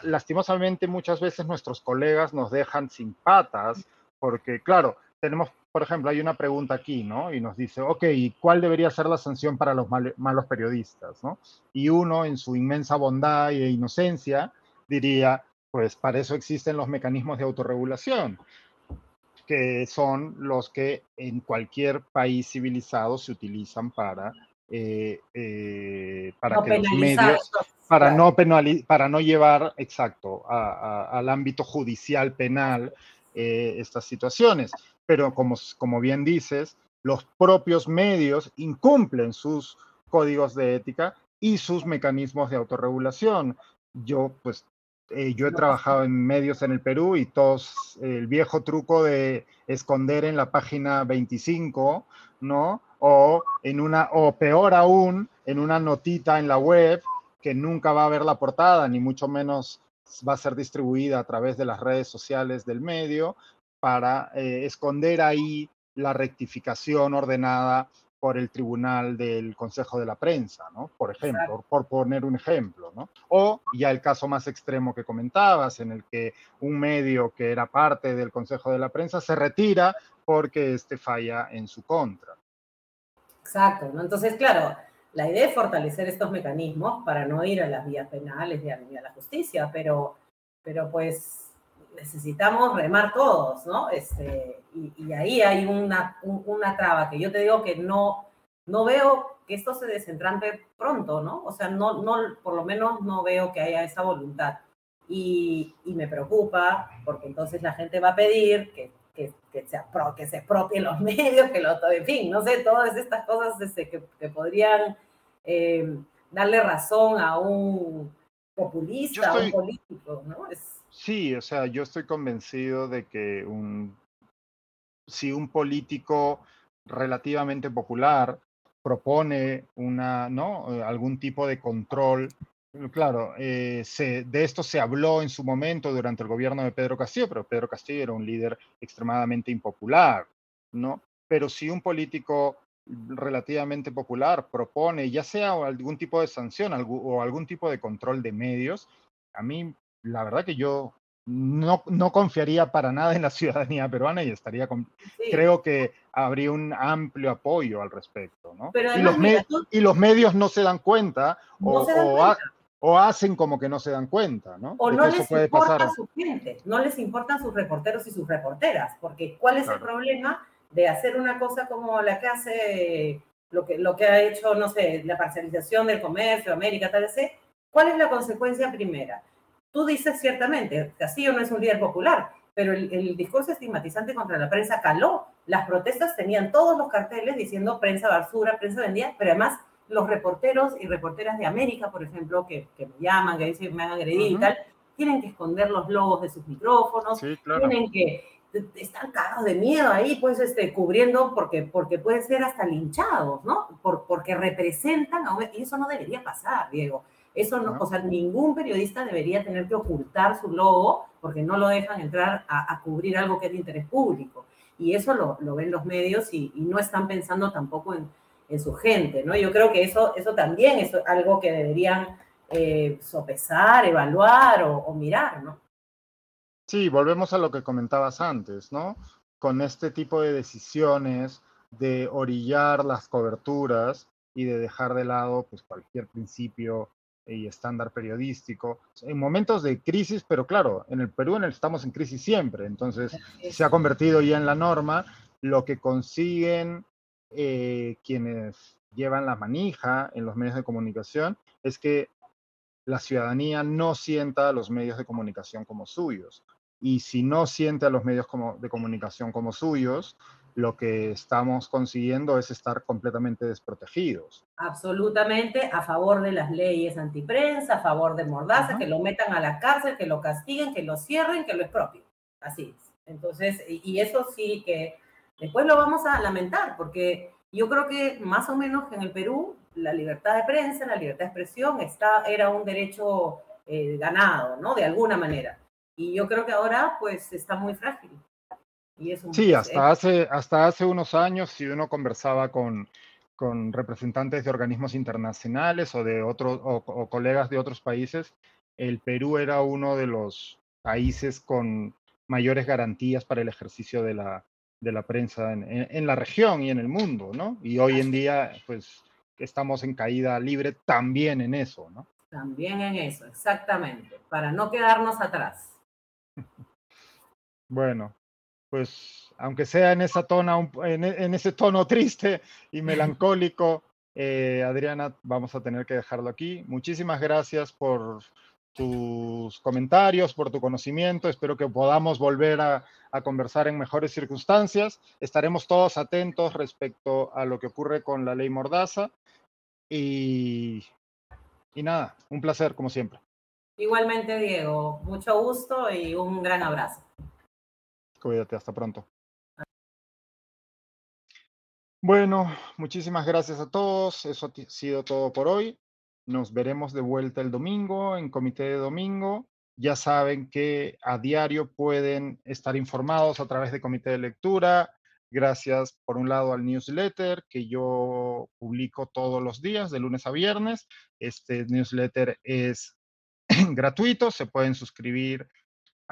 lastimosamente muchas veces nuestros colegas nos dejan sin patas, porque claro, tenemos, por ejemplo, hay una pregunta aquí, ¿no? Y nos dice, ok, ¿cuál debería ser la sanción para los malos periodistas, ¿no? Y uno, en su inmensa bondad e inocencia, diría, pues para eso existen los mecanismos de autorregulación, que son los que en cualquier país civilizado se utilizan para eh, eh, para que los medios, para no, para no llevar, exacto, al ámbito judicial penal eh, estas situaciones. Pero como, como bien dices, los propios medios incumplen sus códigos de ética y sus mecanismos de autorregulación. Yo, pues, yo he trabajado en medios en el Perú y todos, el viejo truco de esconder en la página 25, ¿no? o en una, o peor aún, en una notita en la web que nunca va a ver la portada, ni mucho menos va a ser distribuida a través de las redes sociales del medio, para eh, esconder ahí la rectificación ordenada por el tribunal del Consejo de la Prensa, ¿no? Por ejemplo, por poner un ejemplo, ¿no? O ya el caso más extremo que comentabas, en el que un medio que era parte del Consejo de la Prensa se retira porque este falla en su contra. Exacto, ¿no? Entonces, claro, la idea es fortalecer estos mecanismos para no ir a las vías penales y a, la justicia, pero, pero pues necesitamos remar todos, ¿no? Este, y, ahí hay una, una traba que yo te digo que no, no veo que esto se desentrampe pronto, ¿no? O sea, no, no, por lo menos no veo que haya esa voluntad. Y, y me preocupa porque entonces la gente va a pedir que que, que, se, que se expropien los <laughs> medios, que lo, en fin, no sé, todas estas cosas este, que, que, podrían eh, darle razón a un populista, a un político, ¿no? Sí, o sea, yo estoy convencido de que un, si un político relativamente popular propone una, ¿no? algún tipo de control Claro, eh, de esto se habló en su momento durante el gobierno de Pedro Castillo, pero Pedro Castillo era un líder extremadamente impopular, ¿no? Pero si un político relativamente popular propone ya sea algún tipo de sanción o algún tipo de control de medios, a mí la verdad que yo no, no confiaría para nada en la <laughs> ciudadanía peruana y estaría con, creo que habría un amplio apoyo al respecto, ¿no? y, los y, los medios no se dan cuenta o, o hacen como que no se dan cuenta, ¿no? O no les importa su gente, no les importan sus reporteros y sus reporteras, porque ¿cuál es el problema de hacer una cosa como la que hace, lo que, lo que ha hecho, no sé, la parcialización del comercio, América, tal vez? ¿Cuál es la consecuencia primera? Tú dices ciertamente, Castillo no es un líder popular, pero el, el, discurso estigmatizante contra la prensa caló. Las protestas tenían todos los carteles diciendo prensa basura, prensa vendida, pero además los reporteros y reporteras de América, por ejemplo, que, que me llaman, que dicen me han agredido y tal, tienen que esconder los logos de sus micrófonos, tienen que están cagados de miedo ahí, pues, este, cubriendo, porque, porque pueden ser hasta linchados, ¿no? Por, porque representan, y eso no debería pasar, Diego. Eso no, o sea, ningún periodista debería tener que ocultar su logo porque no lo dejan entrar a, cubrir algo que es de interés público. Y eso lo, lo ven los medios y, no están pensando tampoco en, en, su gente, ¿no? Yo creo que eso, eso también es algo que deberían eh, sopesar, evaluar o, o mirar, ¿no? Sí, volvemos a lo que comentabas antes, ¿no? Con este tipo de decisiones de orillar las coberturas y de dejar de lado pues, cualquier principio y estándar periodístico. En momentos de crisis, pero claro, en el Perú estamos en crisis siempre, entonces se ha convertido ya en la norma. Lo que consiguen eh, quienes llevan la manija en los medios de comunicación es que la ciudadanía no sienta a los medios de comunicación como suyos. Y si no siente a los medios como, de comunicación como suyos, lo que estamos consiguiendo es estar completamente desprotegidos. Absolutamente a favor de las leyes antiprensa, a favor de Mordaza, que lo metan a la cárcel, que lo castiguen, que lo cierren, que lo expropien. Así es. Entonces, y eso sí que después lo vamos a lamentar, porque yo creo que más o menos en el Perú la libertad de prensa, la libertad de expresión está, era un derecho eh, ganado, ¿no? De alguna manera. Y yo creo que ahora pues está muy frágil sí, hasta hace, hasta hace unos años, si uno conversaba con, con representantes de organismos internacionales o de otros o, colegas de otros países, el Perú era uno de los países con mayores garantías para el ejercicio de la, de la prensa en, en, la región y en el mundo, ¿no? Y hoy en día, pues, estamos en caída libre también en eso, ¿no? También en eso, exactamente, para no quedarnos atrás. <laughs> Bueno, pues aunque sea en, esa tona, en, ese tono <laughs> triste y melancólico, eh, Adriana, vamos a tener que dejarlo aquí. Muchísimas gracias por tus comentarios, por tu conocimiento. Espero que podamos volver a, conversar en mejores circunstancias. Estaremos todos atentos respecto a lo que ocurre con la ley Mordaza. Y, y nada, un placer como siempre. Igualmente, Diego, mucho gusto y un gran abrazo. Cuídate, hasta pronto. Bueno, muchísimas gracias a todos. Eso ha sido todo por hoy. Nos veremos de vuelta el domingo en Comité de Domingo. Ya saben que a diario pueden estar informados a través de Comité de Lectura. Gracias, por un lado, al newsletter que yo publico todos los días, de lunes a viernes. Este newsletter es <clears throat> gratuito, se pueden suscribir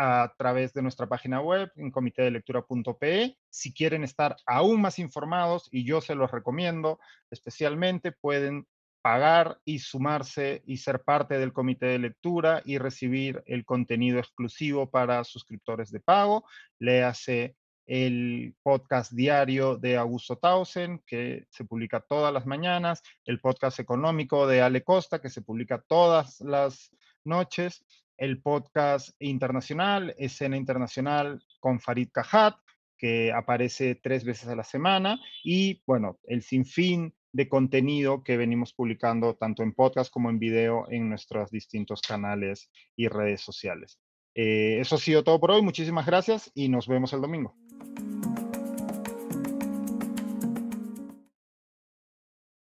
a través de nuestra página web en comitedelectura.pe. Si quieren estar aún más informados, y yo se los recomiendo especialmente, pueden pagar y sumarse y ser parte del comité de lectura y recibir el contenido exclusivo para suscriptores de pago. Léase el podcast diario de Augusto Tausen, que se publica todas las mañanas, el podcast económico de Ale Costa, que se publica todas las noches, el podcast internacional, Escena Internacional con Farid Cajat, que aparece tres veces a la semana, y bueno, el sinfín de contenido que venimos publicando tanto en podcast como en video en nuestros distintos canales y redes sociales. Eh, eso ha sido todo por hoy. Muchísimas gracias y nos vemos el domingo.